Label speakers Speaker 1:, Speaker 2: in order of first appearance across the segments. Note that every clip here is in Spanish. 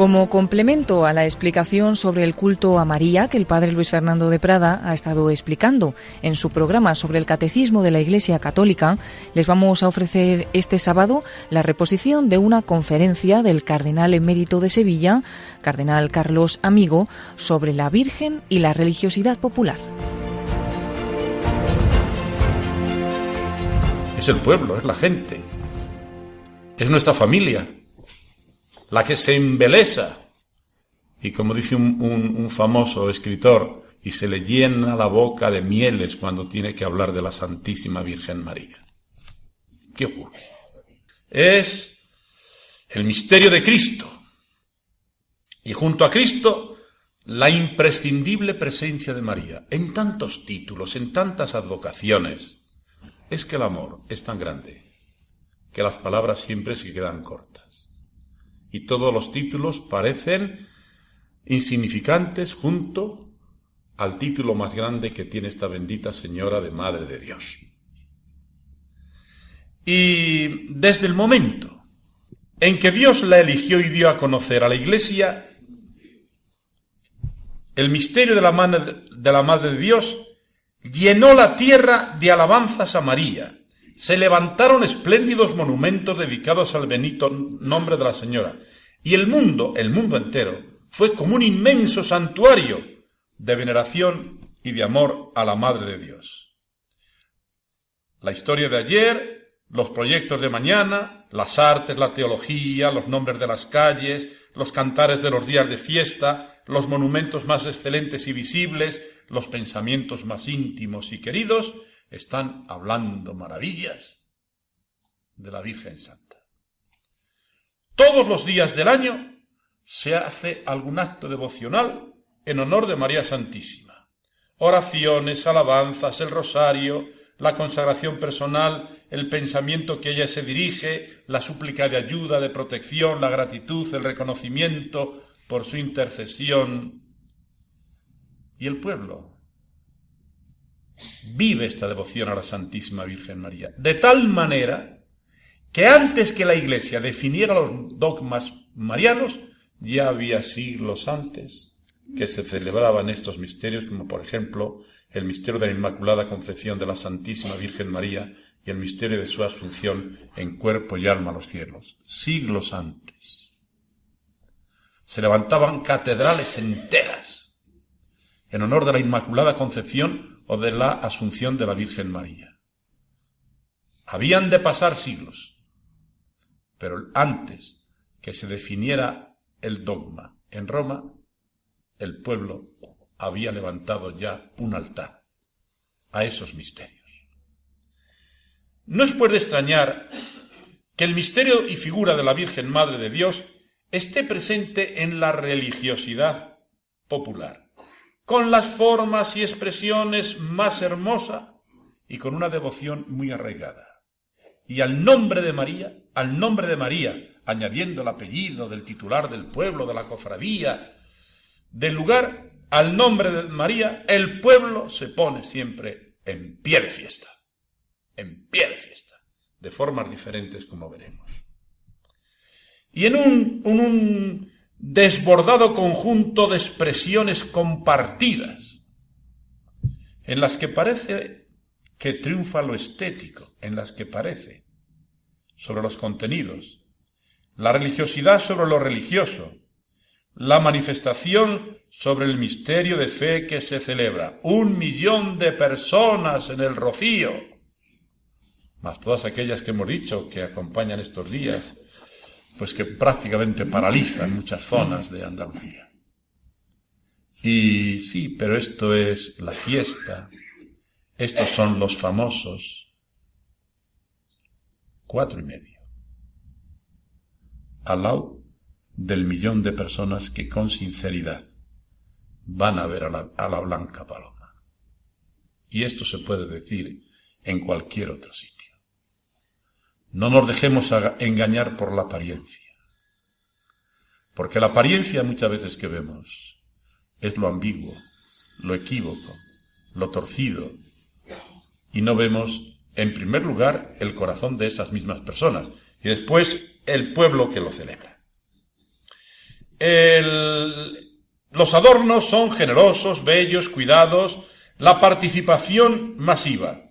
Speaker 1: Como complemento a la explicación sobre el culto a María que el padre Luis Fernando de Prada ha estado explicando en su programa sobre el catecismo de la Iglesia Católica, les vamos a ofrecer este sábado la reposición de una conferencia del cardenal emérito de Sevilla, cardenal Carlos Amigo, sobre la Virgen y la religiosidad popular.
Speaker 2: Es el pueblo, es la gente, es nuestra familia la que se embelesa. Y como dice un, famoso escritor, y se le llena la boca de mieles cuando tiene que hablar de la Santísima Virgen María. ¿Qué ocurre? Es el misterio de Cristo. Y junto a Cristo, la imprescindible presencia de María. En tantos títulos, en tantas advocaciones, es que el amor es tan grande que las palabras siempre se quedan cortas y todos los títulos parecen insignificantes junto al título más grande que tiene esta bendita Señora de Madre de Dios. Y desde el momento en que Dios la eligió y dio a conocer a la Iglesia, el misterio de la, de la Madre de Dios llenó la tierra de alabanzas a María, se levantaron espléndidos monumentos dedicados al benito nombre de la Señora, y el mundo, el mundo entero, fue como un inmenso santuario de veneración y de amor a la Madre de Dios. La historia de ayer, los proyectos de mañana, las artes, la teología, los nombres de las calles, los cantares de los días de fiesta, los monumentos más excelentes y visibles, los pensamientos más íntimos y queridos, están hablando maravillas de la Virgen Santa. Todos los días del año se hace algún acto devocional en honor de María Santísima. Oraciones, alabanzas, el rosario, la consagración personal, el pensamiento que ella se dirige, la súplica de ayuda, de protección, la gratitud, el reconocimiento por su intercesión. Y el pueblo vive esta devoción a la Santísima Virgen María. De tal manera que antes que la Iglesia definiera los dogmas marianos, ya había siglos antes que se celebraban estos misterios, como por ejemplo el misterio de la Inmaculada Concepción de la Santísima Virgen María y el misterio de su asunción en cuerpo y alma a los cielos. Siglos antes. Se levantaban catedrales enteras en honor de la Inmaculada Concepción o de la Asunción de la Virgen María. Habían de pasar siglos, pero antes que se definiera el dogma en Roma, el pueblo había levantado ya un altar a esos misterios. No es pues de extrañar que el misterio y figura de la Virgen Madre de Dios esté presente en la religiosidad popular con las formas y expresiones más hermosas y con una devoción muy arraigada. Y al nombre de María, al nombre de María, añadiendo el apellido del titular del pueblo, de la cofradía, del lugar, al nombre de María, el pueblo se pone siempre en pie de fiesta, en pie de fiesta, de formas diferentes como veremos. Y en un, un desbordado conjunto de expresiones compartidas, en las que parece que triunfa lo estético, en las que parece sobre los contenidos, la religiosidad sobre lo religioso, la manifestación sobre el misterio de fe que se celebra. Un millón de personas en el rocío, más todas aquellas que hemos dicho que acompañan estos días, pues que prácticamente paralizan muchas zonas de Andalucía. Y sí, pero esto es la fiesta, estos son los famosos cuatro y medio, al lado del millón de personas que con sinceridad van a ver a la, a la blanca paloma. Y esto se puede decir en cualquier otro sitio. No nos dejemos engañar por la apariencia. Porque la apariencia muchas veces que vemos es lo ambiguo, lo equívoco, lo torcido. Y no vemos, en primer lugar, el corazón de esas mismas personas y después el pueblo que lo celebra. los adornos son generosos, bellos, cuidados, la participación masiva.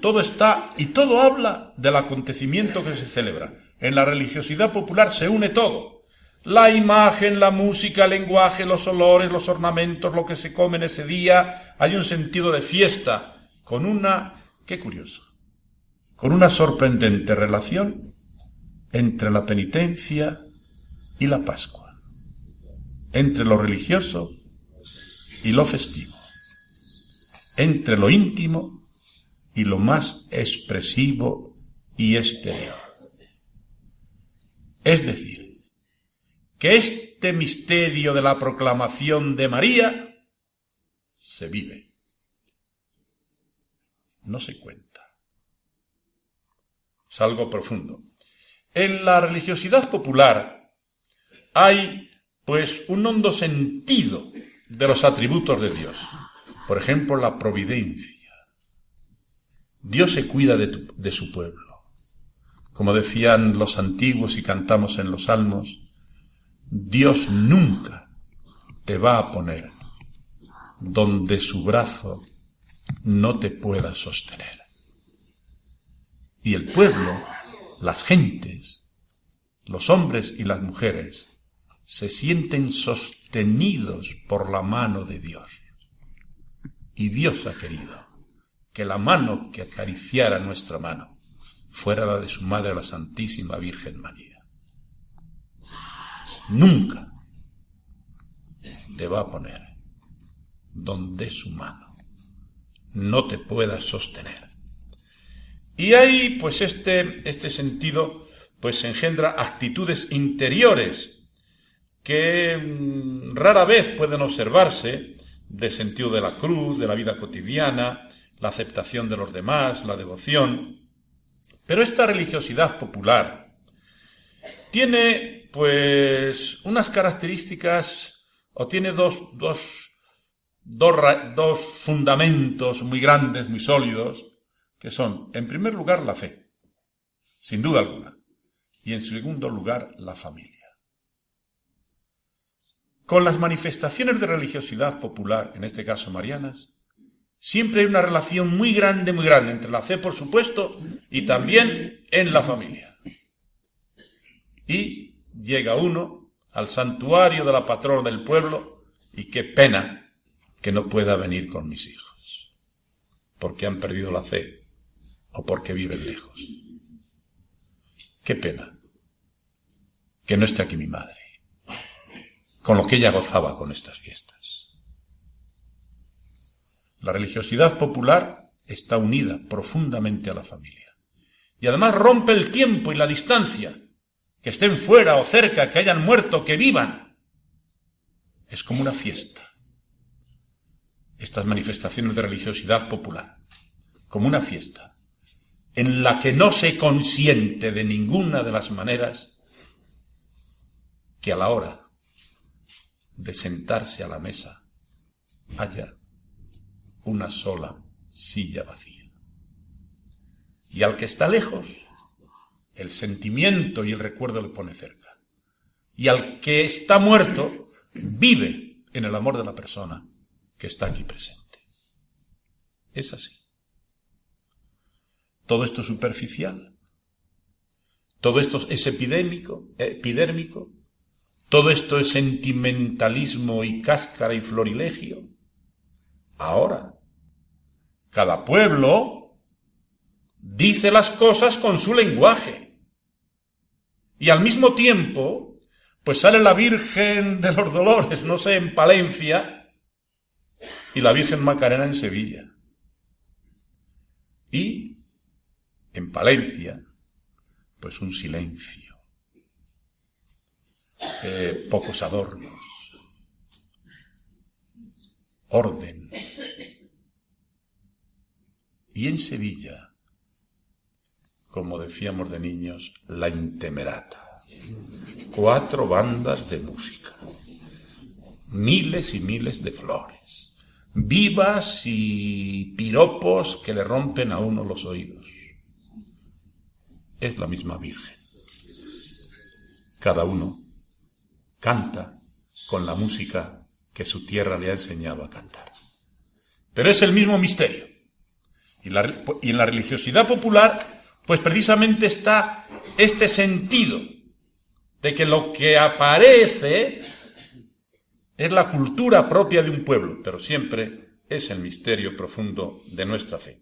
Speaker 2: Todo está y todo habla del acontecimiento que se celebra. En la religiosidad popular se une todo. La imagen, la música, el lenguaje, los olores, los ornamentos, lo que se come en ese día. Hay un sentido de fiesta con una, qué curioso, con una sorprendente relación entre la penitencia y la Pascua, entre lo religioso y lo festivo, entre lo íntimo y lo más expresivo y exterior. Es decir, que este misterio de la proclamación de María se vive, no se cuenta. Es algo profundo. En la religiosidad popular hay pues un hondo sentido de los atributos de Dios. Por ejemplo, la providencia. Dios se cuida de, de su pueblo. Como decían los antiguos y cantamos en los salmos, Dios nunca te va a poner donde su brazo no te pueda sostener. Y el pueblo las gentes, los hombres y las mujeres, se sienten sostenidos por la mano de Dios. Y Dios ha querido que la mano que acariciara nuestra mano fuera la de su Madre la Santísima Virgen María. Nunca te va a poner donde su mano no te pueda sostener. Y ahí, pues este, este sentido, pues engendra actitudes interiores que mm, rara vez pueden observarse de sentido de la cruz, de la vida cotidiana, la aceptación de los demás, la devoción. Pero esta religiosidad popular tiene, pues, unas características, o tiene dos, dos, dos, dos fundamentos muy grandes, muy sólidos, que son, en primer lugar, la fe, sin duda alguna, y en segundo lugar, la familia. Con las manifestaciones de religiosidad popular, en este caso marianas, siempre hay una relación muy grande, muy grande entre la fe, por supuesto, y también en la familia. Y llega uno al santuario de la patrona del pueblo y qué pena que no pueda venir con mis hijos, porque han perdido la fe o porque viven lejos. Qué pena que no esté aquí mi madre, con lo que ella gozaba con estas fiestas. La religiosidad popular está unida profundamente a la familia. Y además rompe el tiempo y la distancia. Que estén fuera o cerca, que hayan muerto, que vivan. Es como una fiesta. Estas manifestaciones de religiosidad popular. Como una fiesta en la que no se consiente de ninguna de las maneras que a la hora de sentarse a la mesa haya una sola silla vacía. Y al que está lejos, el sentimiento y el recuerdo le pone cerca. Y al que está muerto, vive en el amor de la persona que está aquí presente. Es así. Todo esto es superficial. Todo esto es epidémico, epidérmico. Todo esto es sentimentalismo y cáscara y florilegio. Ahora, cada pueblo dice las cosas con su lenguaje. Y al mismo tiempo, pues sale la Virgen de los Dolores, no sé, en Palencia, y la Virgen Macarena en Sevilla. Y en Palencia, pues un silencio, eh, pocos adornos, orden. Y en Sevilla, como decíamos de niños, la intemerata. Cuatro bandas de música, miles y miles de flores, vivas y piropos que le rompen a uno los oídos. Es la misma Virgen. Cada uno canta con la música que su tierra le ha enseñado a cantar. Pero es el mismo misterio. Y, en la religiosidad popular, pues precisamente está este sentido de que lo que aparece es la cultura propia de un pueblo, pero siempre es el misterio profundo de nuestra fe.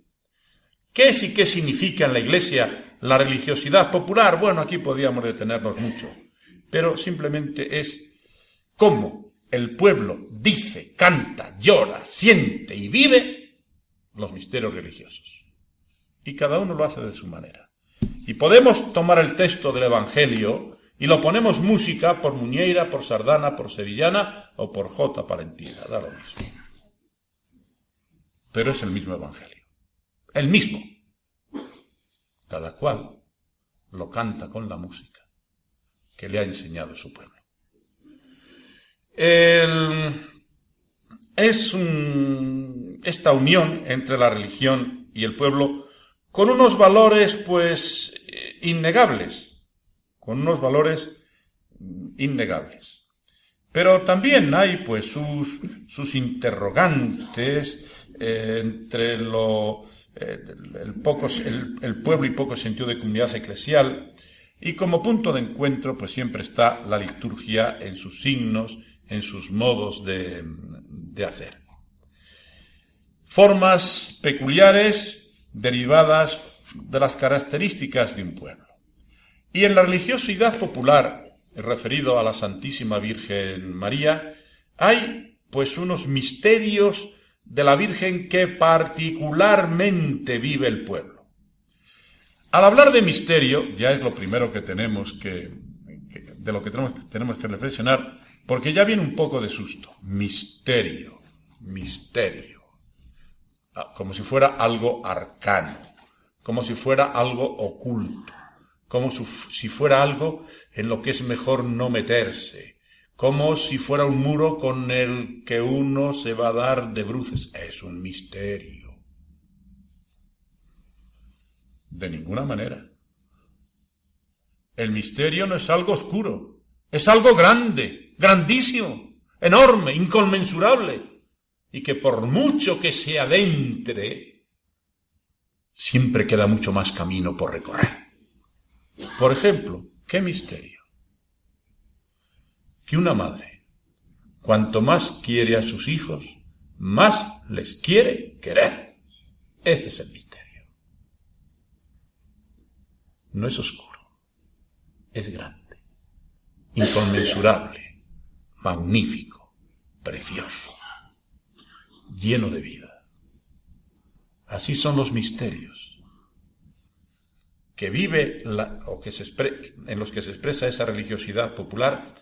Speaker 2: ¿Qué es y qué significa en la Iglesia la religiosidad popular? Bueno, aquí podríamos detenernos mucho, pero simplemente es cómo el pueblo dice, canta, llora, siente y vive los misterios religiosos. Y cada uno lo hace de su manera. Y podemos tomar el texto del Evangelio y lo ponemos música por Muñeira, por Sardana, por Sevillana o por J. Palentina, da lo mismo. Pero es el mismo Evangelio. El mismo. Cada cual lo canta con la música que le ha enseñado su pueblo. es esta unión entre la religión y el pueblo con unos valores pues innegables, con unos valores innegables. Pero también hay pues sus, sus interrogantes eh, entre lo, eh, el, poco, el, pueblo y poco sentido de comunidad eclesial, y como punto de encuentro pues siempre está la liturgia en sus signos, en sus modos de, de hacer. Formas peculiares derivadas de las características de un pueblo. Y en la religiosidad popular, referido a la Santísima Virgen María, hay pues unos misterios de la Virgen que particularmente vive el pueblo. Al hablar de misterio, ya es lo primero que tenemos que, de lo que tenemos, tenemos que reflexionar, porque ya viene un poco de susto. Misterio, misterio. Ah, como si fuera algo arcano, como si fuera algo oculto, como si fuera algo en lo que es mejor no meterse, como si fuera un muro con el que uno se va a dar de bruces. Es un misterio. De ninguna manera. El misterio no es algo oscuro, es algo grande, grandísimo, enorme, inconmensurable, y que por mucho que se adentre, siempre queda mucho más camino por recorrer. Por ejemplo, ¿qué misterio? Que una madre, cuanto más quiere a sus hijos, más les quiere querer. Este es el misterio. No es oscuro, es grande, inconmensurable, magnífico, precioso, lleno de vida. Así son los misterios. Que vive o que se en los que se expresa esa religiosidad popular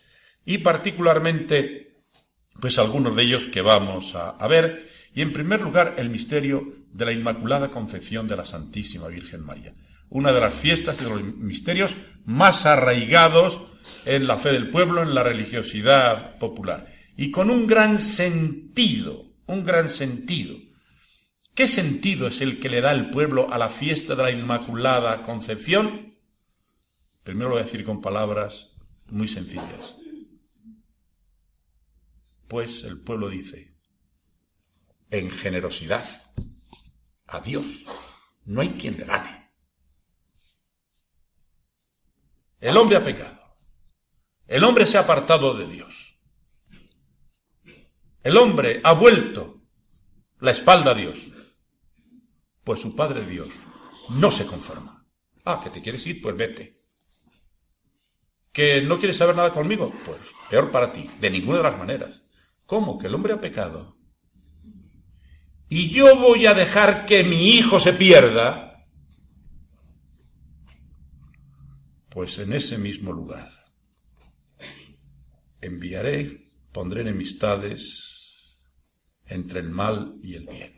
Speaker 2: y particularmente pues algunos de ellos que vamos a, a ver. Y en primer lugar el misterio de la Inmaculada Concepción de la Santísima Virgen María, una de las fiestas y de los misterios más arraigados en la fe del pueblo, en la religiosidad popular. Y con un gran sentido, un gran sentido ¿Qué sentido es el que le da el pueblo a la fiesta de la Inmaculada Concepción? Primero lo voy a decir con palabras muy sencillas. Pues el pueblo dice, en generosidad, a Dios no hay quien le gane. El hombre ha pecado. El hombre se ha apartado de Dios. El hombre ha vuelto la espalda a Dios. Pues su Padre Dios no se conforma. Ah, que te quieres ir, pues vete. ¿Que no quieres saber nada conmigo? Pues peor para ti, de ninguna de las maneras. ¿Cómo? Que el hombre ha pecado. Y yo voy a dejar que mi hijo se pierda. Pues en ese mismo lugar enviaré, pondré enemistades entre el mal y el bien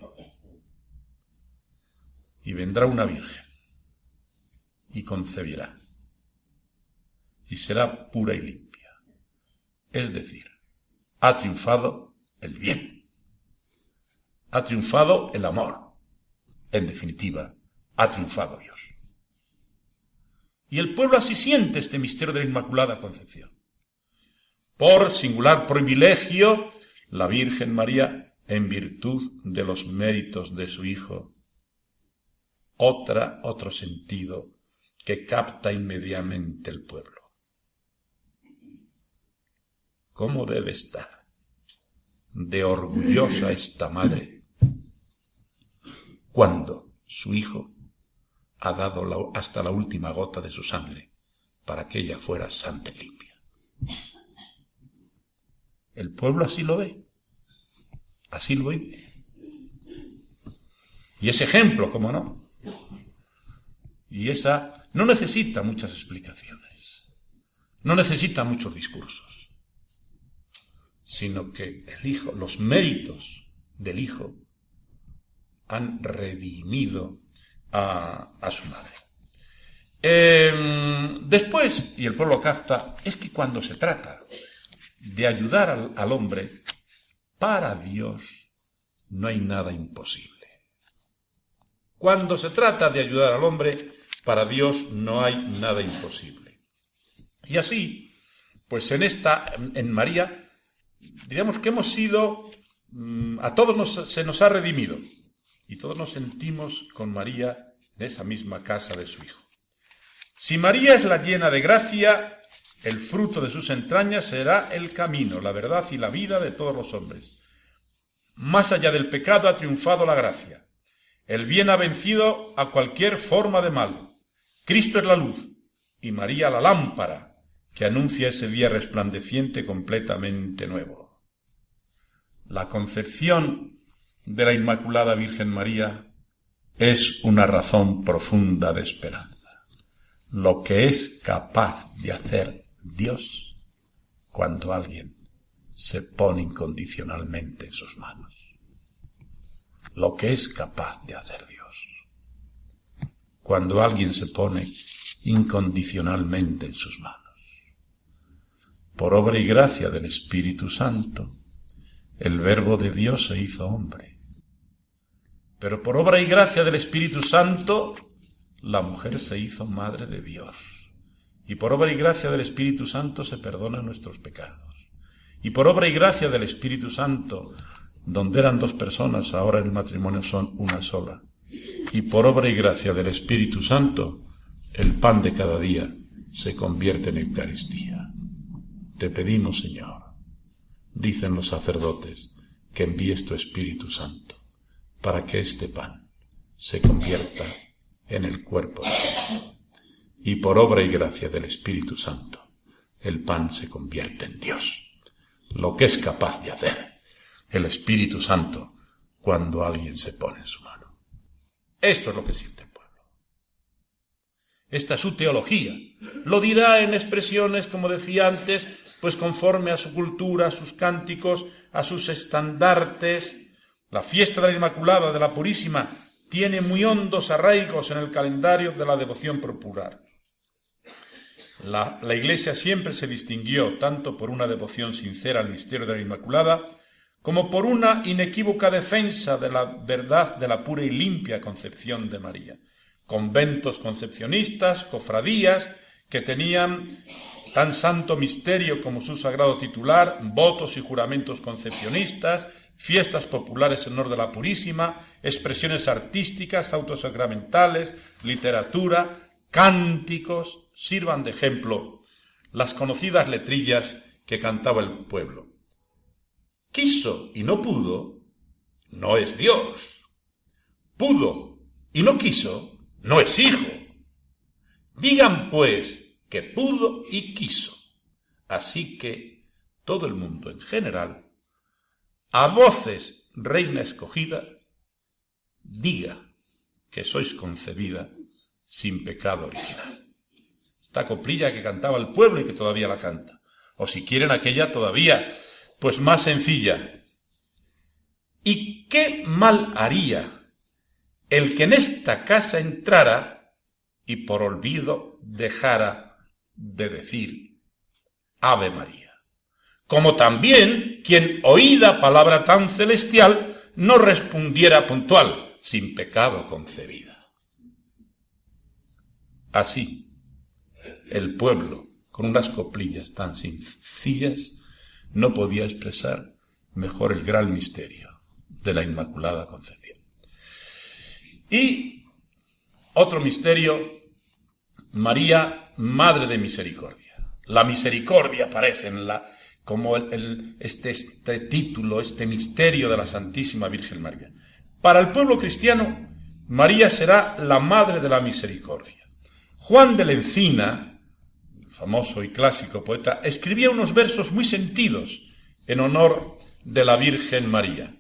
Speaker 2: y vendrá una virgen y concebirá. Y será pura y limpia. Es decir, ha triunfado el bien. Ha triunfado el amor. En definitiva, ha triunfado Dios. Y el pueblo así siente este misterio de la Inmaculada Concepción. Por singular privilegio, la Virgen María, en virtud de los méritos de su Hijo, otra, otro sentido que capta inmediatamente el pueblo. ¿Cómo debe estar de orgullosa esta madre cuando su hijo ha dado hasta la última gota de su sangre para que ella fuera santa y limpia? El pueblo así lo ve, así lo ve. Y ese ejemplo, ¿cómo no? Y esa no necesita muchas explicaciones, no necesita muchos discursos, sino que el Hijo, los méritos del Hijo han redimido a, su madre. Em, después, y el pueblo capta, es que cuando se trata de ayudar al hombre, para Dios no hay nada imposible. Cuando se trata de ayudar al hombre, para Dios no hay nada imposible. Y así, pues en esta, en María, diríamos que hemos sido, mm, a todos se nos ha redimido. Y todos nos sentimos con María en esa misma casa de su Hijo. Si María es la llena de gracia, el fruto de sus entrañas será el camino, la verdad y la vida de todos los hombres. Más allá del pecado ha triunfado la gracia. El bien ha vencido a cualquier forma de mal. Cristo es la luz y María la lámpara que anuncia ese día resplandeciente completamente nuevo. La concepción de la Inmaculada Virgen María es una razón profunda de esperanza. Lo que es capaz de hacer Dios cuando alguien se pone incondicionalmente en sus manos. Lo que es capaz de hacer Dios cuando alguien se pone incondicionalmente en sus manos. Por obra y gracia del Espíritu Santo, el Verbo de Dios se hizo hombre. Pero por obra y gracia del Espíritu Santo, la mujer se hizo madre de Dios. Y por obra y gracia del Espíritu Santo se perdonan nuestros pecados. Y por obra y gracia del Espíritu Santo, donde eran dos personas, ahora el matrimonio son una sola y por obra y gracia del Espíritu Santo, el pan de cada día se convierte en Eucaristía. Te pedimos, Señor, dicen los sacerdotes, que envíes tu Espíritu Santo para que este pan se convierta en el cuerpo de Cristo. Y por obra y gracia del Espíritu Santo, el pan se convierte en Dios. Lo que es capaz de hacer el Espíritu Santo cuando alguien se pone en su mano. Esto es lo que siente el pueblo. Esta es su teología. Lo dirá en expresiones, como decía antes, pues conforme a su cultura, a sus cánticos, a sus estandartes. La fiesta de la Inmaculada, de la Purísima, tiene muy hondos arraigos en el calendario de la devoción popular. La, Iglesia siempre se distinguió tanto por una devoción sincera al misterio de la Inmaculada, como por una inequívoca defensa de la verdad de la pura y limpia concepción de María. Conventos concepcionistas, cofradías, que tenían tan santo misterio como su sagrado titular, votos y juramentos concepcionistas, fiestas populares en honor de la Purísima, expresiones artísticas, autosacramentales, literatura, cánticos, sirvan de ejemplo las conocidas letrillas que cantaba el pueblo quiso y no pudo, no es Dios. Pudo y no quiso, no es hijo. Digan pues que pudo y quiso. Así que todo el mundo en general, a voces, reina escogida, diga que sois concebida sin pecado original. Esta coplilla que cantaba el pueblo y que todavía la canta. O si quieren aquella todavía pues más sencilla. ¿Y qué mal haría el que en esta casa entrara y por olvido dejara de decir Ave María. Como también quien oída palabra tan celestial no respondiera puntual, sin pecado concebida. Así, el pueblo, con unas coplillas tan sencillas, no podía expresar mejor el gran misterio de la Inmaculada Concepción. Y otro misterio, María, Madre de Misericordia. La misericordia aparece en la, como este, este título, este misterio de la Santísima Virgen María. Para el pueblo cristiano, María será la Madre de la Misericordia. Juan de la Encina, famoso y clásico poeta, escribía unos versos muy sentidos en honor de la Virgen María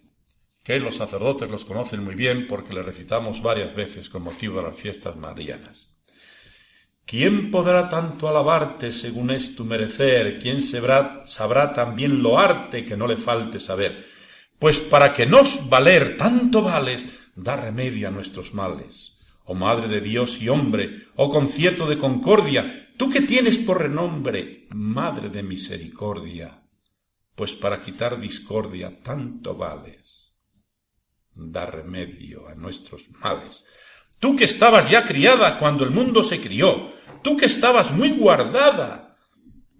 Speaker 2: que los sacerdotes los conocen muy bien porque le recitamos varias veces con motivo de las fiestas marianas. ¿Quién podrá tanto alabarte según es tu merecer? ¿Quién sabrá, sabrá también loarte que no le falte saber? Pues para que nos valer tanto vales, da remedio a nuestros males. Oh Madre de Dios y hombre, oh concierto de concordia, tú que tienes por renombre, Madre de misericordia, pues para quitar discordia tanto vales da remedio a nuestros males. Tú que estabas ya criada cuando el mundo se crió, tú que estabas muy guardada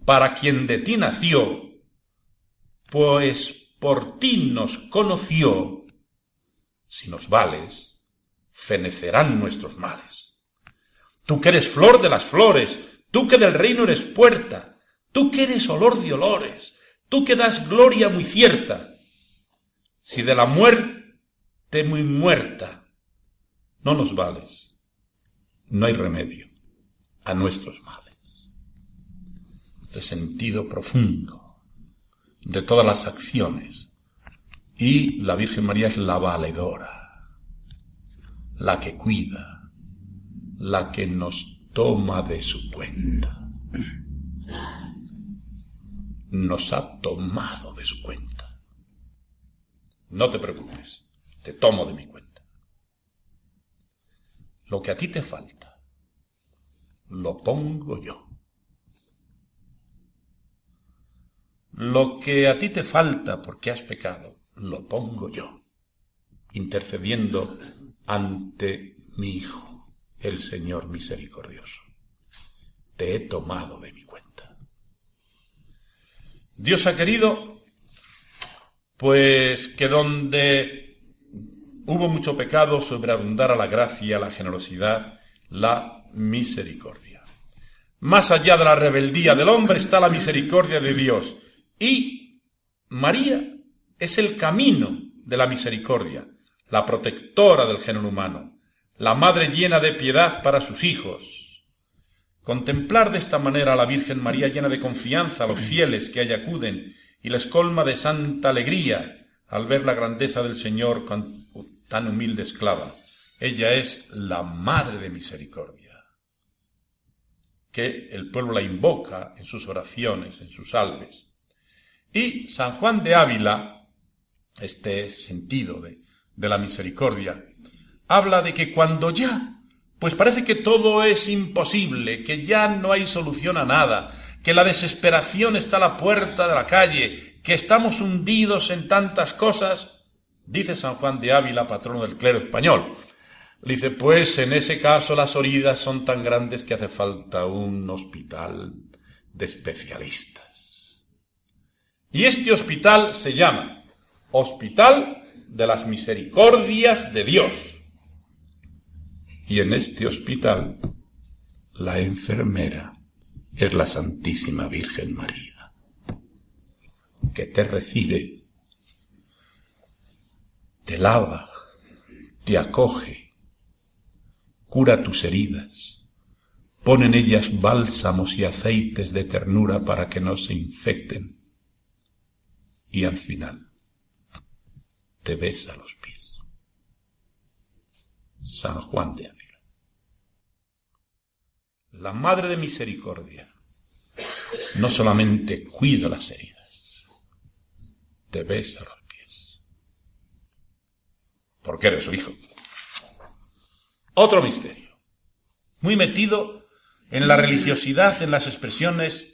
Speaker 2: para quien de ti nació, pues por ti nos conoció, si nos vales, fenecerán nuestros males. Tú que eres flor de las flores, tú que del reino eres puerta, tú que eres olor de olores, tú que das gloria muy cierta, si de la muerte muy muerta. No nos vales. No hay remedio a nuestros males. De sentido profundo de todas las acciones. Y la Virgen María es la valedora, la que cuida, la que nos toma de su cuenta. Nos ha tomado de su cuenta. No te preocupes te tomo de mi cuenta. Lo que a ti te falta, lo pongo yo. Lo que a ti te falta porque has pecado, lo pongo yo, intercediendo ante mi Hijo, el Señor misericordioso. Te he tomado de mi cuenta. Dios ha querido, pues que donde hubo mucho pecado, sobreabundara la gracia, la generosidad, la misericordia. Más allá de la rebeldía del hombre está la misericordia de Dios. Y María es el camino de la misericordia, la protectora del género humano, la madre llena de piedad para sus hijos. Contemplar de esta manera a la Virgen María llena de confianza a los fieles que allá acuden y les colma de santa alegría al ver la grandeza del Señor tan humilde esclava. Ella es la Madre de Misericordia, que el pueblo la invoca en sus oraciones, en sus salves. Y San Juan de Ávila, este sentido de, de la misericordia, habla de que cuando ya, pues parece que todo es imposible, que ya no hay solución a nada, que la desesperación está a la puerta de la calle, que estamos hundidos en tantas cosas, Dice San Juan de Ávila, patrono del clero español. Dice, pues en ese caso las heridas son tan grandes que hace falta un hospital de especialistas. Y este hospital se llama Hospital de las Misericordias de Dios. Y en este hospital la enfermera es la Santísima Virgen María, que te recibe te lava, te acoge, cura tus heridas, pone en ellas bálsamos y aceites de ternura para que no se infecten y al final te besa los pies. San Juan de Ávila. La Madre de Misericordia no solamente cuida las heridas, te besa los porque eres su hijo. Otro misterio, muy metido en la religiosidad, en las expresiones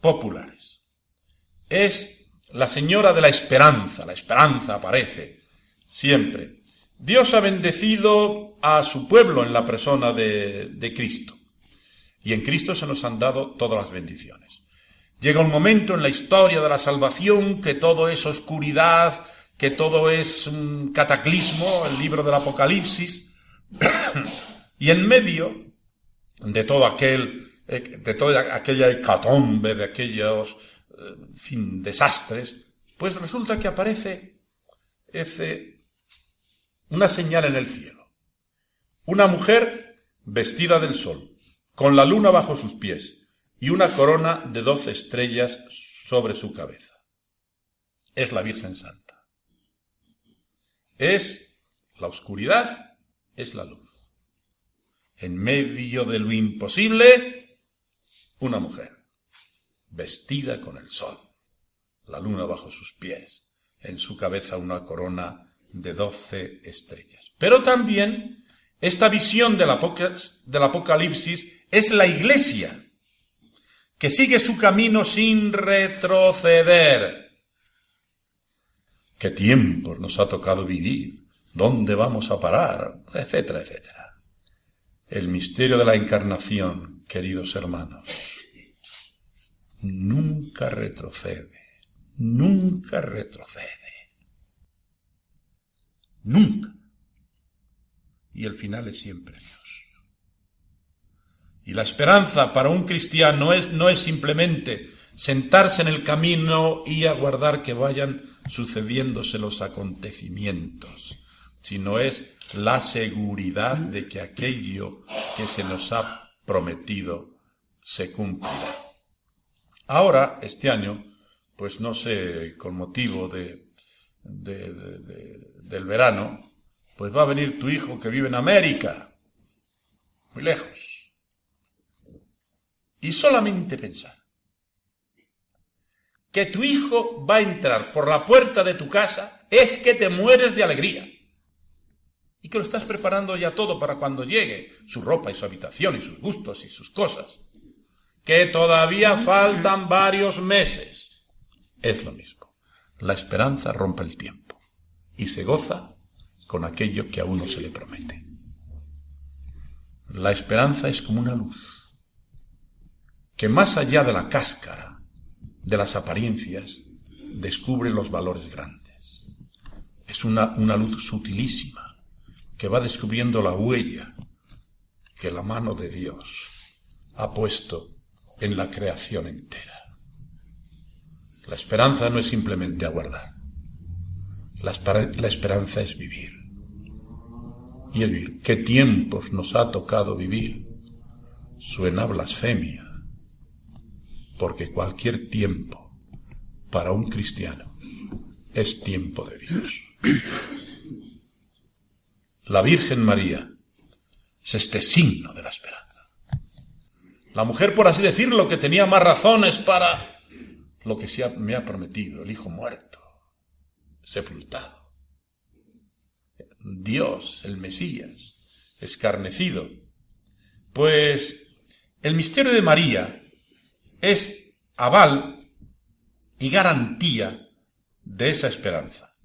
Speaker 2: populares. Es la señora de la esperanza, la esperanza aparece siempre. Dios ha bendecido a su pueblo en la persona de, de Cristo. Y en Cristo se nos han dado todas las bendiciones. Llega un momento en la historia de la salvación que todo es oscuridad, que todo es un cataclismo, el libro del Apocalipsis, y en medio de todo aquel, eh, de toda aquella hecatombe, de aquellos, eh, fin, desastres, pues resulta que aparece ese, una señal en el cielo. Una mujer vestida del sol, con la luna bajo sus pies y una corona de doce estrellas sobre su cabeza. Es la Virgen Santa. Es la oscuridad, es la luz. En medio de lo imposible, una mujer, vestida con el sol, la luna bajo sus pies, en su cabeza una corona de doce estrellas. Pero también esta visión del, Apocalipsis es la iglesia, que sigue su camino sin retroceder. ¿Qué tiempos nos ha tocado vivir? ¿Dónde vamos a parar? Etcétera, etcétera. El misterio de la encarnación, queridos hermanos, nunca retrocede, nunca retrocede. Nunca. Y el final es siempre Dios. Y la esperanza para un cristiano es, no es simplemente sentarse en el camino y aguardar que vayan sucediéndose los acontecimientos, sino es la seguridad de que aquello que se nos ha prometido se cumplirá. Ahora, este año, pues no sé, con motivo de, del verano, pues va a venir tu hijo que vive en América, muy lejos y solamente pensar que tu hijo va a entrar por la puerta de tu casa es que te mueres de alegría. Y que lo estás preparando ya todo para cuando llegue, su ropa y su habitación y sus gustos y sus cosas. Que todavía faltan varios meses. Es lo mismo. La esperanza rompe el tiempo y se goza con aquello que a uno se le promete. La esperanza es como una luz que más allá de la cáscara, de las apariencias, descubre los valores grandes. Es una, una luz sutilísima que va descubriendo la huella que la mano de Dios ha puesto en la creación entera. La esperanza no es simplemente aguardar. La, esperanza es vivir. Y el vivir. ¿Qué tiempos nos ha tocado vivir? Suena blasfemia porque cualquier tiempo para un cristiano es tiempo de Dios. La Virgen María es este signo de la esperanza. La mujer, por así decirlo, que tenía más razones para lo que me ha prometido, el hijo muerto, sepultado. Dios, el Mesías, escarnecido. Pues el misterio de María es aval y garantía de esa esperanza.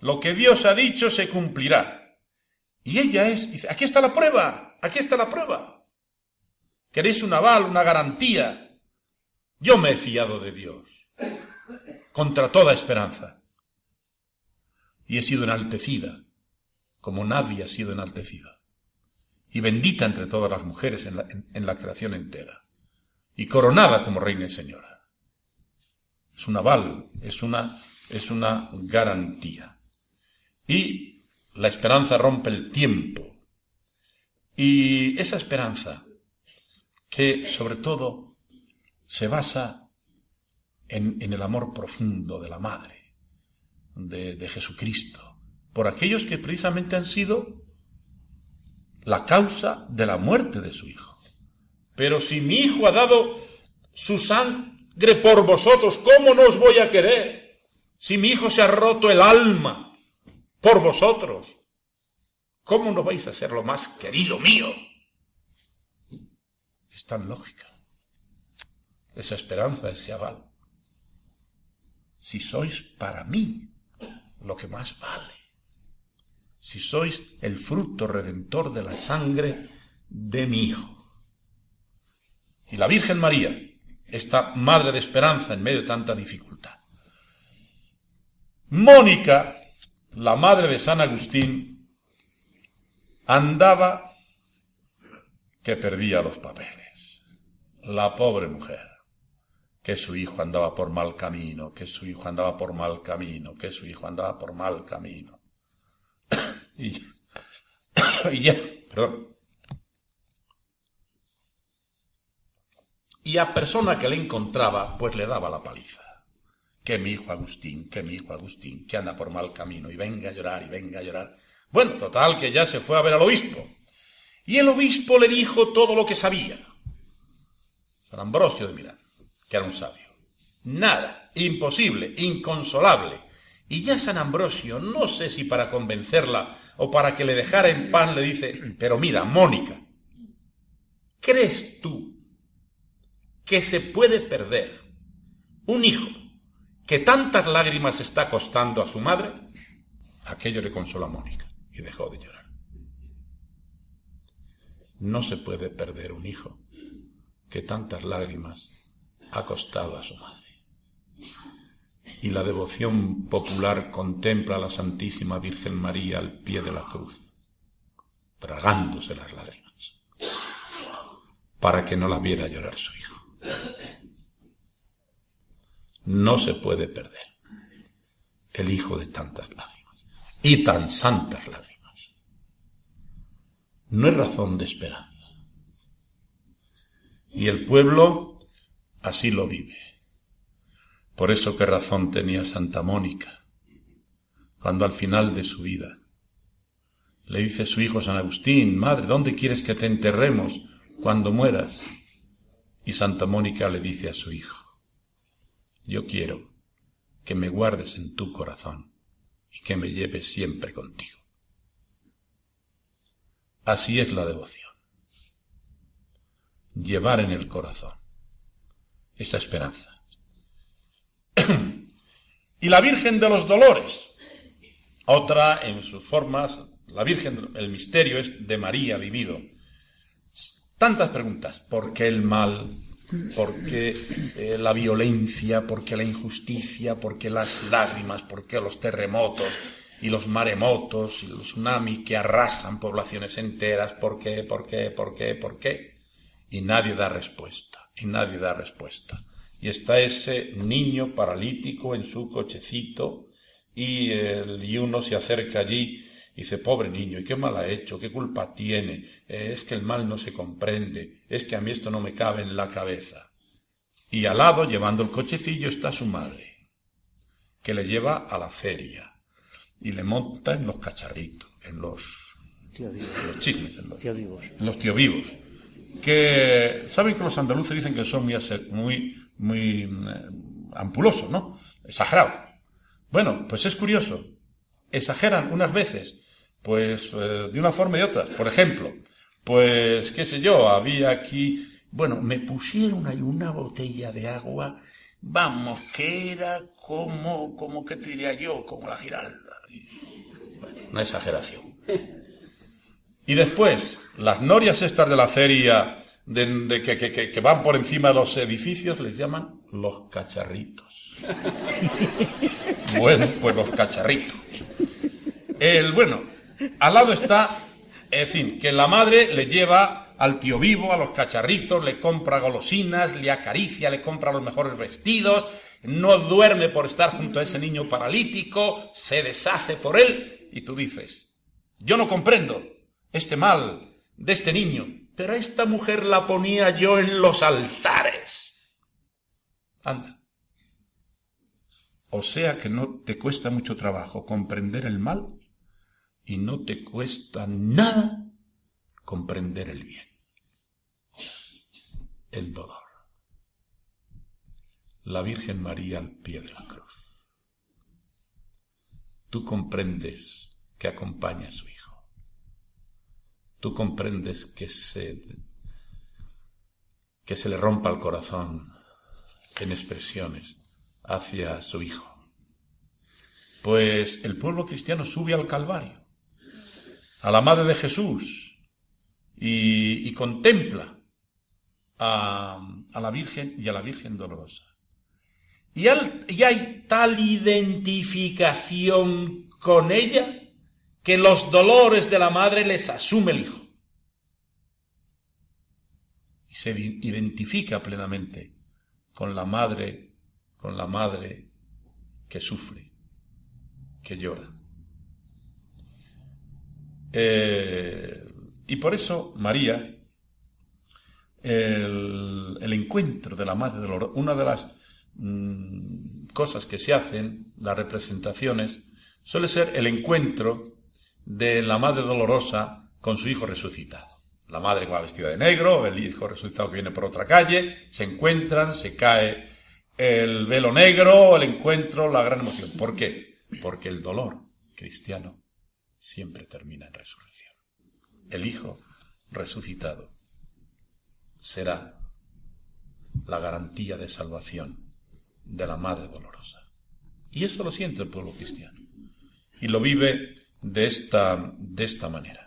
Speaker 2: Lo que Dios ha dicho se cumplirá. Y ella es, dice, aquí está la prueba, aquí está la prueba. ¿Queréis un aval, una garantía? Yo me he fiado de Dios, contra toda esperanza. Y he sido enaltecida, como nadie ha sido enaltecida. Y bendita entre todas las mujeres en la, creación entera y coronada como reina y señora. Es un aval, es una, es una garantía. Y la esperanza rompe el tiempo. Y esa esperanza, que sobre todo se basa en, el amor profundo de la Madre, de, de Jesucristo, por aquellos que precisamente han sido la causa de la muerte de su Hijo. Pero si mi hijo ha dado su sangre por vosotros, ¿cómo no os voy a querer? Si mi hijo se ha roto el alma por vosotros, ¿cómo no vais a ser lo más querido mío? Es tan lógica. Esa esperanza, ese aval. Si sois para mí lo que más vale. Si sois el fruto redentor de la sangre de mi Hijo. Y la Virgen María, esta madre de esperanza en medio de tanta dificultad. Mónica, la madre de San Agustín, andaba que perdía los papeles. La pobre mujer, que su hijo andaba por mal camino, que su hijo andaba por mal camino, que su hijo andaba por mal camino. y, ya, perdón, y a persona que le encontraba, pues le daba la paliza. Que mi hijo Agustín, que mi hijo Agustín, que anda por mal camino, y venga a llorar, y venga a llorar. Bueno, total, que ya se fue a ver al obispo. Y el obispo le dijo todo lo que sabía. San Ambrosio de Milán, que era un sabio. Nada, imposible, inconsolable. Y ya San Ambrosio, no sé si para convencerla o para que le dejara en paz, le dice, pero mira, Mónica, ¿crees tú que se puede perder un hijo que tantas lágrimas está costando a su madre, aquello le consoló a Mónica y dejó de llorar. No se puede perder un hijo que tantas lágrimas ha costado a su madre. Y la devoción popular contempla a la Santísima Virgen María al pie de la cruz, tragándose las lágrimas, para que no la viera llorar su hijo. No se puede perder el hijo de tantas lágrimas y tan santas lágrimas. No es razón de esperanza. Y el pueblo así lo vive. Por eso qué razón tenía Santa Mónica cuando al final de su vida le dice su hijo San Agustín, Madre, ¿dónde quieres que te enterremos cuando mueras? Y Santa Mónica le dice a su hijo, yo quiero que me guardes en tu corazón y que me lleves siempre contigo. Así es la devoción. Llevar en el corazón esa esperanza. y la Virgen de los Dolores, otra en sus formas, la Virgen, el misterio es de María vivido tantas preguntas. ¿Por qué el mal? ¿Por qué eh, la violencia? ¿Por qué la injusticia? ¿Por qué las lágrimas? ¿Por qué los terremotos? y los maremotos y los tsunamis que arrasan poblaciones enteras, ¿por qué? ¿Por qué? ¿Por qué? ¿Por qué? Y nadie da respuesta, y nadie da respuesta. Y está ese niño paralítico en su cochecito y, y uno se acerca allí Dice, pobre niño, ¿y qué mal ha hecho? ¿Qué culpa tiene? Eh, es que el mal no se comprende, es que a mí esto no me cabe en la cabeza. Y al lado, llevando el cochecillo, está su madre, que le lleva a la feria y le monta en los cacharritos, en los, los chismes, en los vivos. En los tío vivos. Que saben que los andaluces dicen que son muy, muy, muy eh, ampulosos, ¿no? Exagerados. Bueno, pues es curioso. Exageran unas veces pues eh, de una forma y otra. Por ejemplo, pues qué sé yo, había aquí, bueno, me pusieron ahí una botella de agua, vamos, que era como, como, ¿qué te diría yo? Como la giralda. una exageración. Y después, las norias estas de la feria, de, que, que, que, van por encima de los edificios, les llaman los cacharritos. bueno, pues los cacharritos. El, bueno, al lado está, en fin, que la madre le lleva al tío vivo, a los cacharritos, le compra golosinas, le acaricia, le compra los mejores vestidos, no duerme por estar junto a ese niño paralítico, se deshace por él, y tú dices, yo no comprendo este mal de este niño, pero esta mujer la ponía yo en los altares. Anda. O sea que no te cuesta mucho trabajo comprender el mal y no te cuesta nada comprender el bien, el dolor. La Virgen María al pie de la cruz. Tú comprendes que acompaña a su Hijo. Tú comprendes que se que se le rompa el corazón en expresiones hacia su hijo. Pues el pueblo cristiano sube al Calvario, a la Madre de Jesús, y, contempla a, la Virgen y a la Virgen dolorosa. Y, y hay tal identificación con ella que los dolores de la madre les asume el hijo. Y se identifica plenamente con la madre, con la madre que sufre, que llora. Eh, y por eso María, el, encuentro de la Madre una de las mm, cosas que se hacen, las representaciones, suele ser el encuentro de la Madre Dolorosa con su hijo resucitado. La madre va vestida de negro, el hijo resucitado que viene por otra calle, se encuentran, se cae el velo negro, el encuentro, la gran emoción. ¿Por qué? Porque el dolor cristiano siempre termina en resurrección. El hijo resucitado será la garantía de salvación de la Madre Dolorosa. Y eso lo siente el pueblo cristiano. Y lo vive de esta, de esta manera.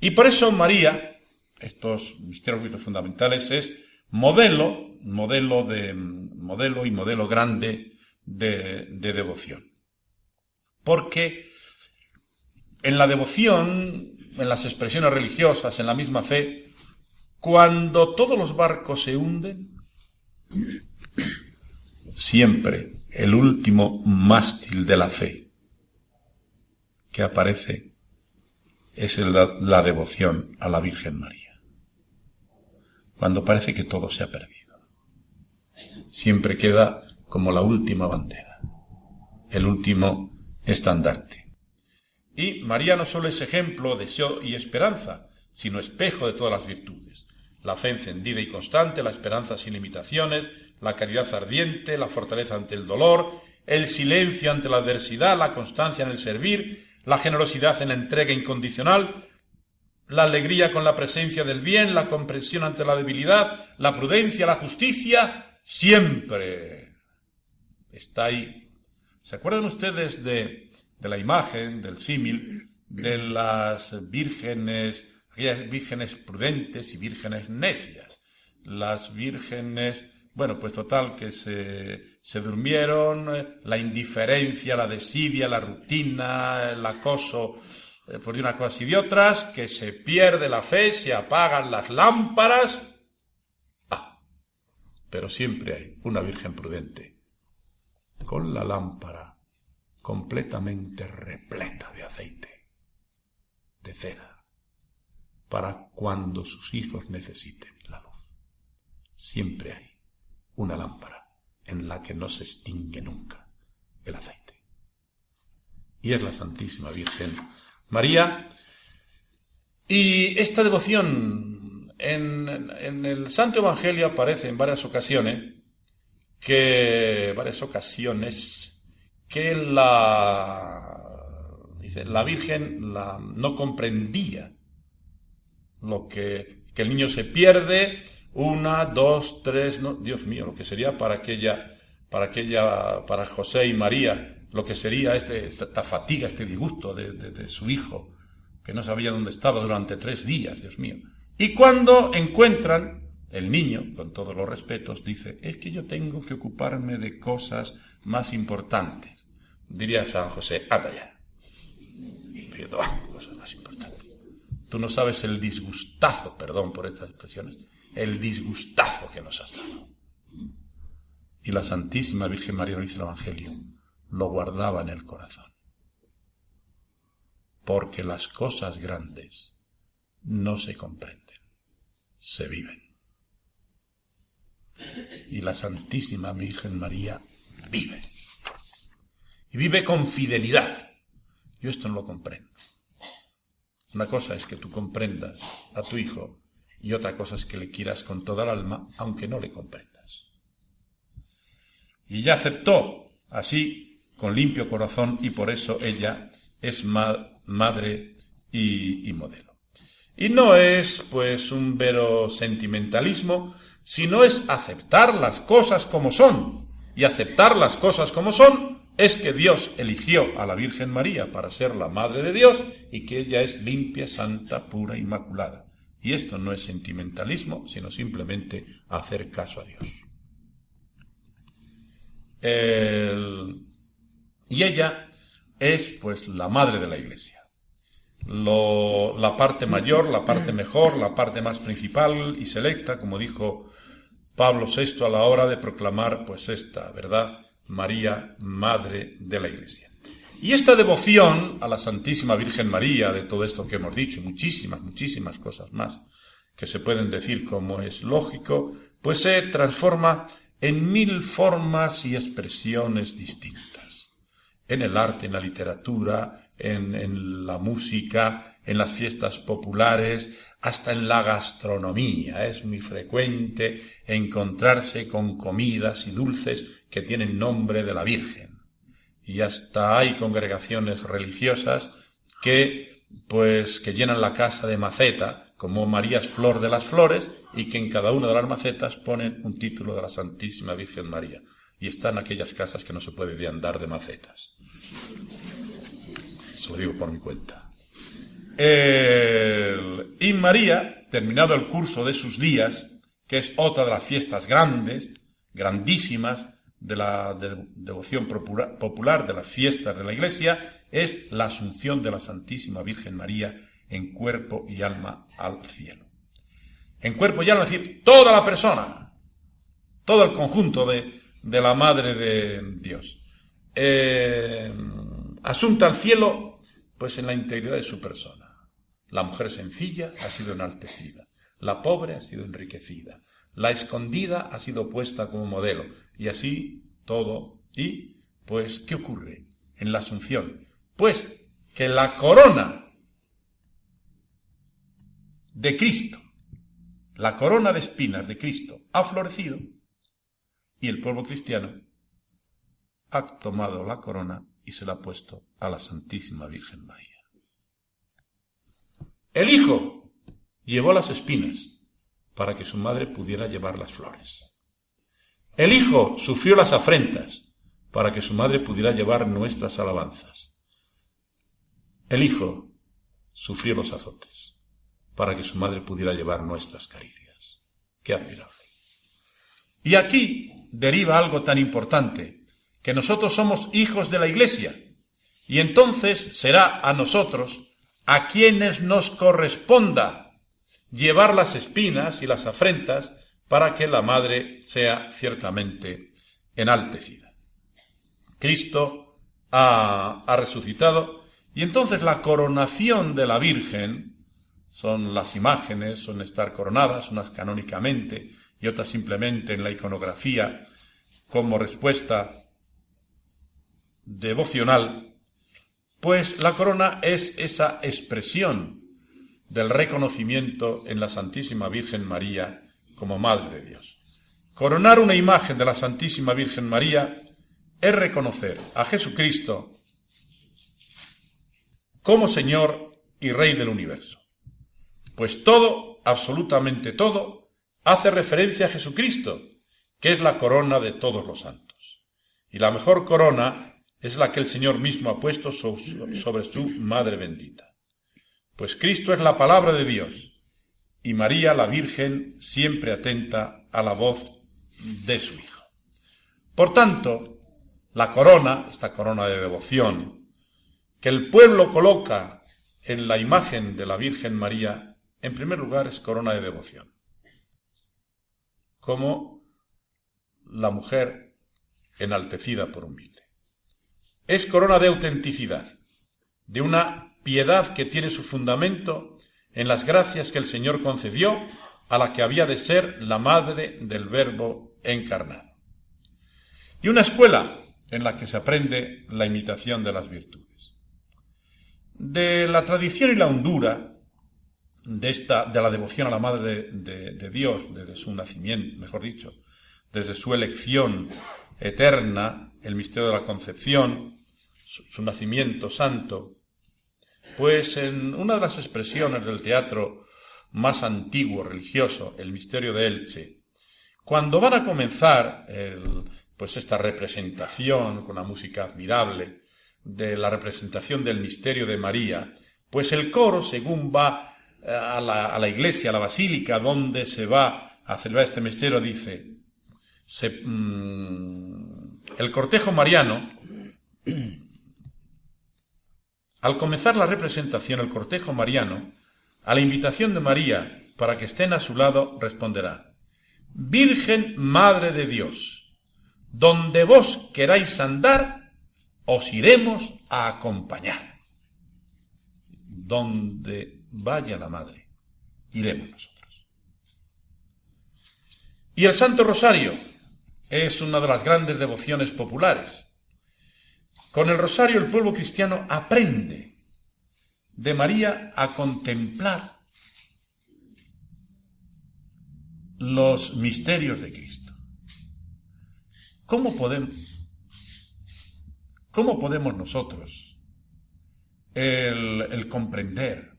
Speaker 2: Y por eso María, estos misterios fundamentales, es modelo, modelo de, modelo y modelo grande de, de devoción. Porque en la devoción, en las expresiones religiosas, en la misma fe, cuando todos los barcos se hunden, siempre el último mástil de la fe que aparece es la, devoción a la Virgen María. Cuando parece que todo se ha perdido. Siempre queda como la última bandera, el último estandarte. Y María no solo es ejemplo, deseo y esperanza, sino espejo de todas las virtudes. La fe encendida y constante, la esperanza sin limitaciones, la caridad ardiente, la fortaleza ante el dolor, el silencio ante la adversidad, la constancia en el servir, la generosidad en la entrega incondicional, la alegría con la presencia del bien, la comprensión ante la debilidad, la prudencia, la justicia, siempre está ahí. ¿Se acuerdan ustedes de, de la imagen, del símil, de las vírgenes, aquellas vírgenes prudentes y vírgenes necias? Las vírgenes bueno, pues total, que se, se durmieron, eh, la indiferencia, la desidia, la rutina, el acoso eh, por unas cosas y de otras, que se pierde la fe, se apagan las lámparas. Ah, pero siempre hay una Virgen prudente, con la lámpara completamente repleta de aceite, de cera, para cuando sus hijos necesiten la luz. Siempre hay una lámpara en la que no se extingue nunca el aceite. Y es la Santísima Virgen María. Y esta devoción en, en el Santo Evangelio aparece en varias ocasiones que varias ocasiones que la dice la Virgen la, no comprendía lo que, que el niño se pierde una, dos, tres, no, Dios mío, lo que sería para aquella, para aquella, para José y María, lo que sería este, esta fatiga, este disgusto de, de, su hijo, que no sabía dónde estaba durante tres días, Dios mío. Y cuando encuentran, el niño, con todos los respetos, dice, es que yo tengo que ocuparme de cosas más importantes. Diría San José, anda ya. Ah, cosas más importantes. Tú no sabes el disgustazo, perdón por estas expresiones, el disgustazo que nos has dado. Y la Santísima Virgen María, dice el Evangelio, lo guardaba en el corazón. Porque las cosas grandes no se comprenden, se viven. Y la Santísima Virgen María vive. Y vive con fidelidad. Yo esto no lo comprendo. Una cosa es que tú comprendas a tu hijo y otra cosa es que le quieras con toda el alma, aunque no le comprendas. Y ella aceptó así, con limpio corazón, y por eso ella es madre y, y modelo. Y no es, pues, un vero sentimentalismo, sino es aceptar las cosas como son. Y aceptar las cosas como son es que Dios eligió a la Virgen María para ser la Madre de Dios y que ella es limpia, santa, pura, inmaculada. Y esto no es sentimentalismo, sino simplemente hacer caso a Dios. Y ella es pues la madre de la iglesia. la parte mayor, la parte mejor, la parte más principal y selecta, como dijo Pablo VI a la hora de proclamar pues esta, ¿verdad? María, Madre de la Iglesia. Y esta devoción a la Santísima Virgen María, de todo esto que hemos dicho, muchísimas, muchísimas cosas más que se pueden decir como es lógico, pues se transforma en mil formas y expresiones distintas. En el arte, en la literatura, en la música, en las fiestas populares, hasta en la gastronomía. Es muy frecuente encontrarse con comidas y dulces que tienen nombre de la Virgen. Y hasta hay congregaciones religiosas que, pues, que llenan la casa de maceta, como María es Flor de las Flores, y que en cada una de las macetas ponen un título de la Santísima Virgen María. Y están aquellas casas que no se puede de andar de macetas. Eso lo digo por mi cuenta. y María, terminado el curso de sus días, que es otra de las fiestas grandes, grandísimas, de la devoción popular, de las fiestas de la Iglesia, es la asunción de la Santísima Virgen María en cuerpo y alma al cielo. En cuerpo y alma, es decir, toda la persona, todo el conjunto de, la Madre de Dios. Eh, asunta al cielo, pues en la integridad de su persona. La mujer sencilla ha sido enaltecida, la pobre ha sido enriquecida, la escondida ha sido puesta como modelo, y así todo. ¿Y pues qué ocurre en la Asunción? Pues que la corona de Cristo, la corona de espinas de Cristo ha florecido y el pueblo cristiano ha tomado la corona y se la ha puesto a la Santísima Virgen María. El Hijo llevó las espinas para que su madre pudiera llevar las flores. El Hijo sufrió las afrentas para que su madre pudiera llevar nuestras alabanzas. El Hijo sufrió los azotes para que su madre pudiera llevar nuestras caricias. Qué admirable. Y aquí deriva algo tan importante, que nosotros somos hijos de la Iglesia, y entonces será a nosotros a quienes nos corresponda llevar las espinas y las afrentas para que la madre sea ciertamente enaltecida. Cristo ha, resucitado y entonces la coronación de la Virgen son las imágenes, son estar coronadas, unas canónicamente y otras simplemente en la iconografía como respuesta devocional, pues la corona es esa expresión del reconocimiento en la Santísima Virgen María como Madre de Dios. Coronar una imagen de la Santísima Virgen María es reconocer a Jesucristo como Señor y Rey del universo. Pues todo, absolutamente todo, hace referencia a Jesucristo, que es la corona de todos los santos. Y la mejor corona es la que el Señor mismo ha puesto sobre su Madre bendita pues Cristo es la palabra de Dios y María la Virgen siempre atenta a la voz de su Hijo. Por tanto, la corona, esta corona de devoción, que el pueblo coloca en la imagen de la Virgen María, en primer lugar es corona de devoción. Como la mujer enaltecida por humilde. Es corona de autenticidad, de una piedad que tiene su fundamento en las gracias que el Señor concedió a la que había de ser la madre del Verbo encarnado. Y una escuela en la que se aprende la imitación de las virtudes. De la tradición y la hondura de, esta, de la devoción a la Madre de, Dios, desde su nacimiento, mejor dicho, desde su elección eterna, el misterio de la concepción, su nacimiento santo, pues en una de las expresiones del teatro más antiguo religioso, el misterio de Elche, Cuando van a comenzar pues esta representación con una música admirable de la representación del misterio de María, pues el coro, según va eh, a la, iglesia, a la basílica, donde se va a celebrar este misterio, dice, mm, el cortejo mariano, al comenzar la representación, el cortejo mariano, a la invitación de María para que estén a su lado, responderá, Virgen Madre de Dios, donde vos queráis andar, os iremos a acompañar. Donde vaya la Madre, iremos nosotros. Y el Santo Rosario es una de las grandes devociones populares. Con el Rosario el pueblo cristiano aprende de María a contemplar los misterios de Cristo. ¿Cómo podemos, nosotros el, comprender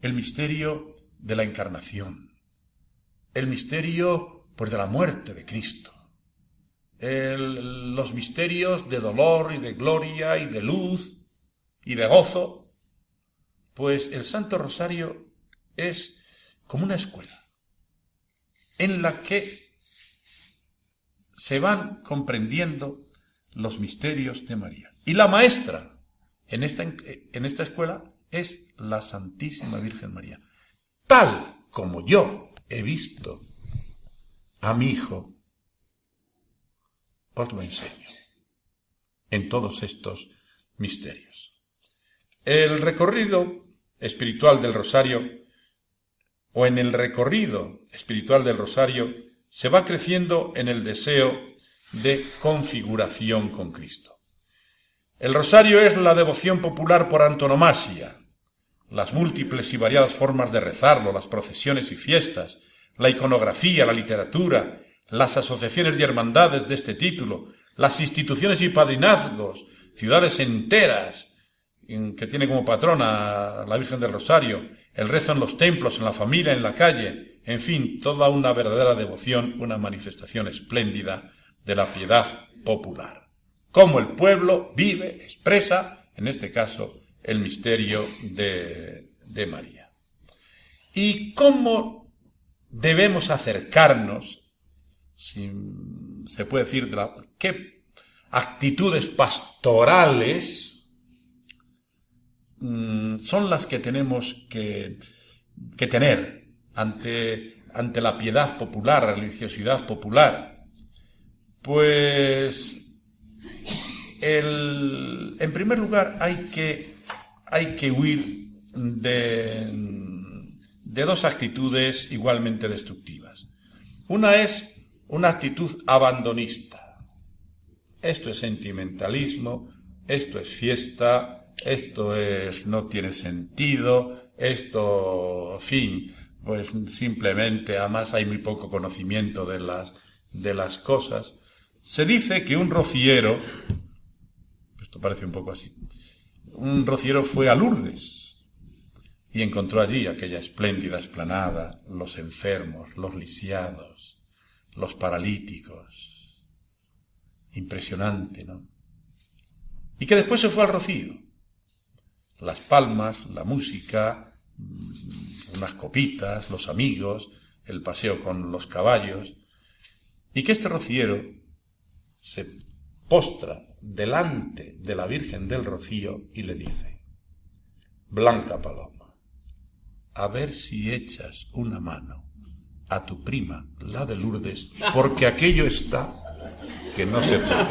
Speaker 2: el misterio de la encarnación, el misterio pues, de la muerte de Cristo, los misterios de dolor y de gloria y de luz y de gozo, pues el Santo Rosario es como una escuela en la que se van comprendiendo los misterios de María. Y la maestra en esta, en esta escuela es la Santísima Virgen María. Tal como yo he visto a mi hijo, os lo enseño en todos estos misterios. El recorrido espiritual del rosario o en el recorrido espiritual del rosario se va creciendo en el deseo de configuración con Cristo. El rosario es la devoción popular por antonomasia. Las múltiples y variadas formas de rezarlo, las procesiones y fiestas, la iconografía, la literatura, las asociaciones y hermandades de este título, las instituciones y padrinazgos, ciudades enteras que tiene como patrona la Virgen del Rosario, el rezo en los templos, en la familia, en la calle, en fin, toda una verdadera devoción, una manifestación espléndida de la piedad popular. Cómo el pueblo vive, expresa, en este caso, el misterio de, de María. Y cómo debemos acercarnos, si se puede decir, qué actitudes pastorales Mm, son las que tenemos que, tener ante, ante la piedad popular, la religiosidad popular. Pues, el, en primer lugar, hay que, hay que huir de, de dos actitudes igualmente destructivas. Una es una actitud abandonista. Esto es sentimentalismo, esto es fiesta, esto es, no tiene sentido, esto, fin, pues simplemente, además hay muy poco conocimiento de las, de las cosas. Se dice que un rociero, esto parece un poco así, un rociero fue a Lourdes y encontró allí aquella espléndida esplanada, los enfermos, los lisiados, los paralíticos. Impresionante, ¿no? Y que después se fue al rocío las palmas, la música, mm, unas copitas, los amigos, el paseo con los caballos, y que este rociero se postra delante de la Virgen del Rocío y le dice, Blanca Paloma, a ver si echas una mano a tu prima, la de Lourdes, porque aquello está que no se puede.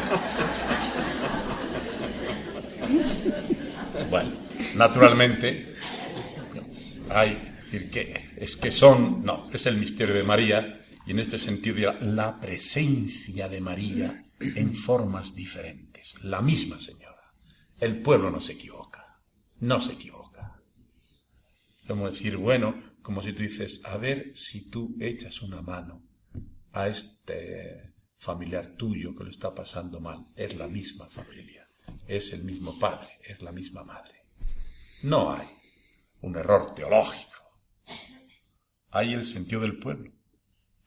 Speaker 2: Bueno, Naturalmente, hay, decir que es que son, no, es el misterio de María y en este sentido la presencia de María en formas diferentes, la misma señora. El pueblo no se equivoca, no se equivoca. Como decir, bueno, como si tú dices, a ver si tú echas una mano a este familiar tuyo que lo está pasando mal, es la misma familia, es el mismo padre, es la misma madre. No hay un error teológico. Hay el sentido del pueblo.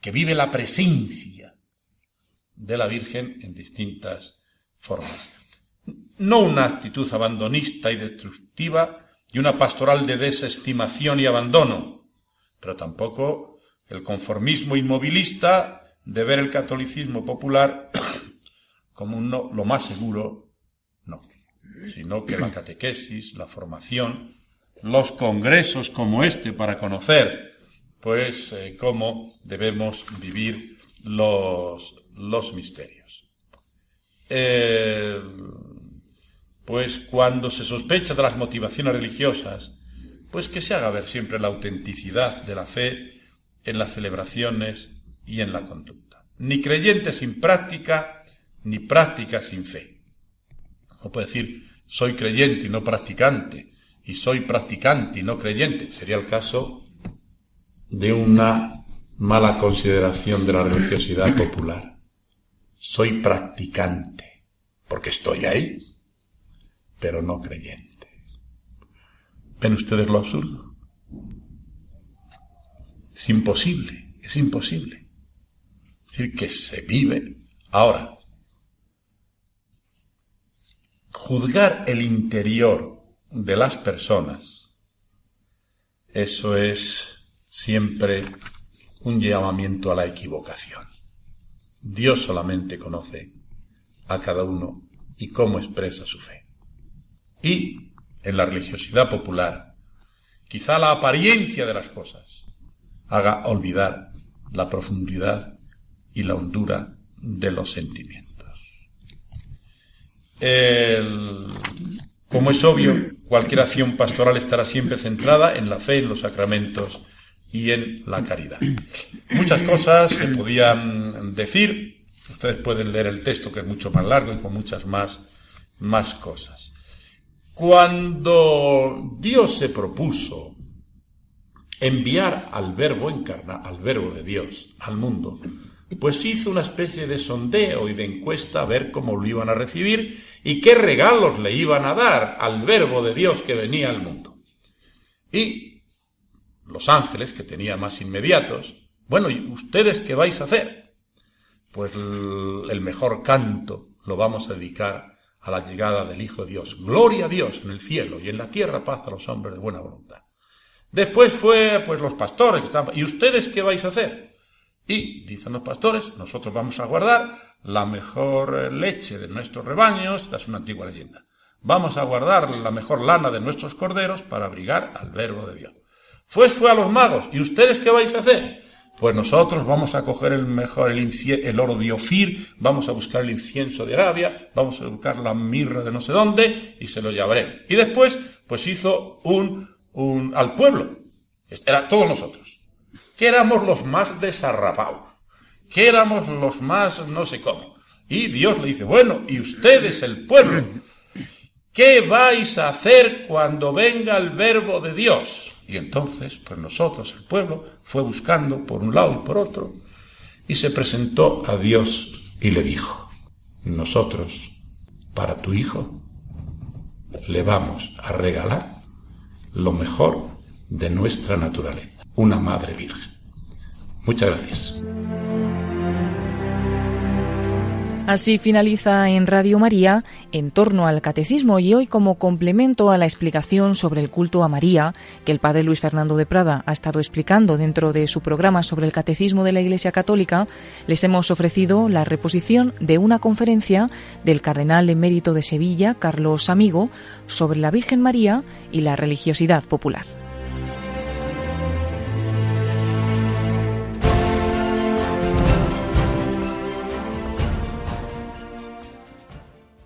Speaker 2: que vive la presencia de la Virgen en distintas formas. No una actitud abandonista y destructiva y una pastoral de desestimación y abandono, pero tampoco el conformismo inmovilista de ver el catolicismo popular como lo más seguro, no, sino que la catequesis, la formación, los congresos como este para conocer, pues, eh, cómo debemos vivir los, los misterios. pues cuando se sospecha de las motivaciones religiosas, pues que se haga ver siempre la autenticidad de la fe en las celebraciones y en la conducta. Ni creyente sin práctica, ni práctica sin fe. No puede decir soy creyente y no practicante, y soy practicante y no creyente. Sería el caso de una mala consideración de la religiosidad popular. Soy practicante, porque estoy ahí, pero no creyente. ¿Ven ustedes lo absurdo? Es imposible, es imposible. Es decir, que se vive. Ahora, juzgar el interior de las personas, eso es siempre un llamamiento a la equivocación. Dios solamente conoce a cada uno y cómo expresa su fe. Y en la religiosidad popular, quizá la apariencia de las cosas haga olvidar la profundidad y la hondura de los sentimientos. como es obvio, cualquier acción pastoral estará siempre centrada en la fe, en los sacramentos y en la caridad. Muchas cosas se podían decir, ustedes pueden leer el texto que es mucho más largo y con muchas más, más cosas. Cuando Dios se propuso enviar al verbo encarna, al verbo de Dios, al mundo, pues hizo una especie de sondeo y de encuesta a ver cómo lo iban a recibir y qué regalos le iban a dar al verbo de Dios que venía al mundo. Y los ángeles, que tenía más inmediatos, bueno, ¿y ustedes qué vais a hacer? Pues el mejor canto lo vamos a dedicar a la llegada del Hijo de Dios. Gloria a Dios en el cielo y en la tierra paz a los hombres de buena voluntad. Después fue, pues, los pastores. ¿Y ustedes qué vais a hacer? Y, dicen los pastores, nosotros vamos a guardar la mejor leche de nuestros rebaños, es una antigua leyenda. Vamos a guardar la mejor lana de nuestros corderos para abrigar al verbo de Dios. Pues fue a los magos. ¿Y ustedes qué vais a hacer? Pues nosotros vamos a coger el mejor, el, el, oro de Ofir, vamos a buscar el incienso de Arabia, vamos a buscar la mirra de no sé dónde y se lo llevaré. Y después, pues hizo un, un, al pueblo. Era todos nosotros. Que éramos los más desarrapados. Que éramos los más no sé cómo. Y Dios le dice, bueno, y ustedes el pueblo, ¿qué vais a hacer cuando venga el verbo de Dios? Y entonces, pues nosotros, el pueblo, fue buscando por un lado y por otro, y se presentó a Dios y le dijo, nosotros, para tu hijo, le vamos a regalar lo mejor de nuestra naturaleza, una madre virgen. Muchas gracias.
Speaker 1: Así finaliza en Radio María en torno al catecismo y hoy como complemento a la explicación sobre el culto a María que el padre Luis Fernando de Prada ha estado explicando dentro de su programa sobre el catecismo de la Iglesia Católica, les hemos ofrecido la reposición de una conferencia del cardenal emérito de Sevilla, Carlos Amigo, sobre la Virgen María y la religiosidad popular.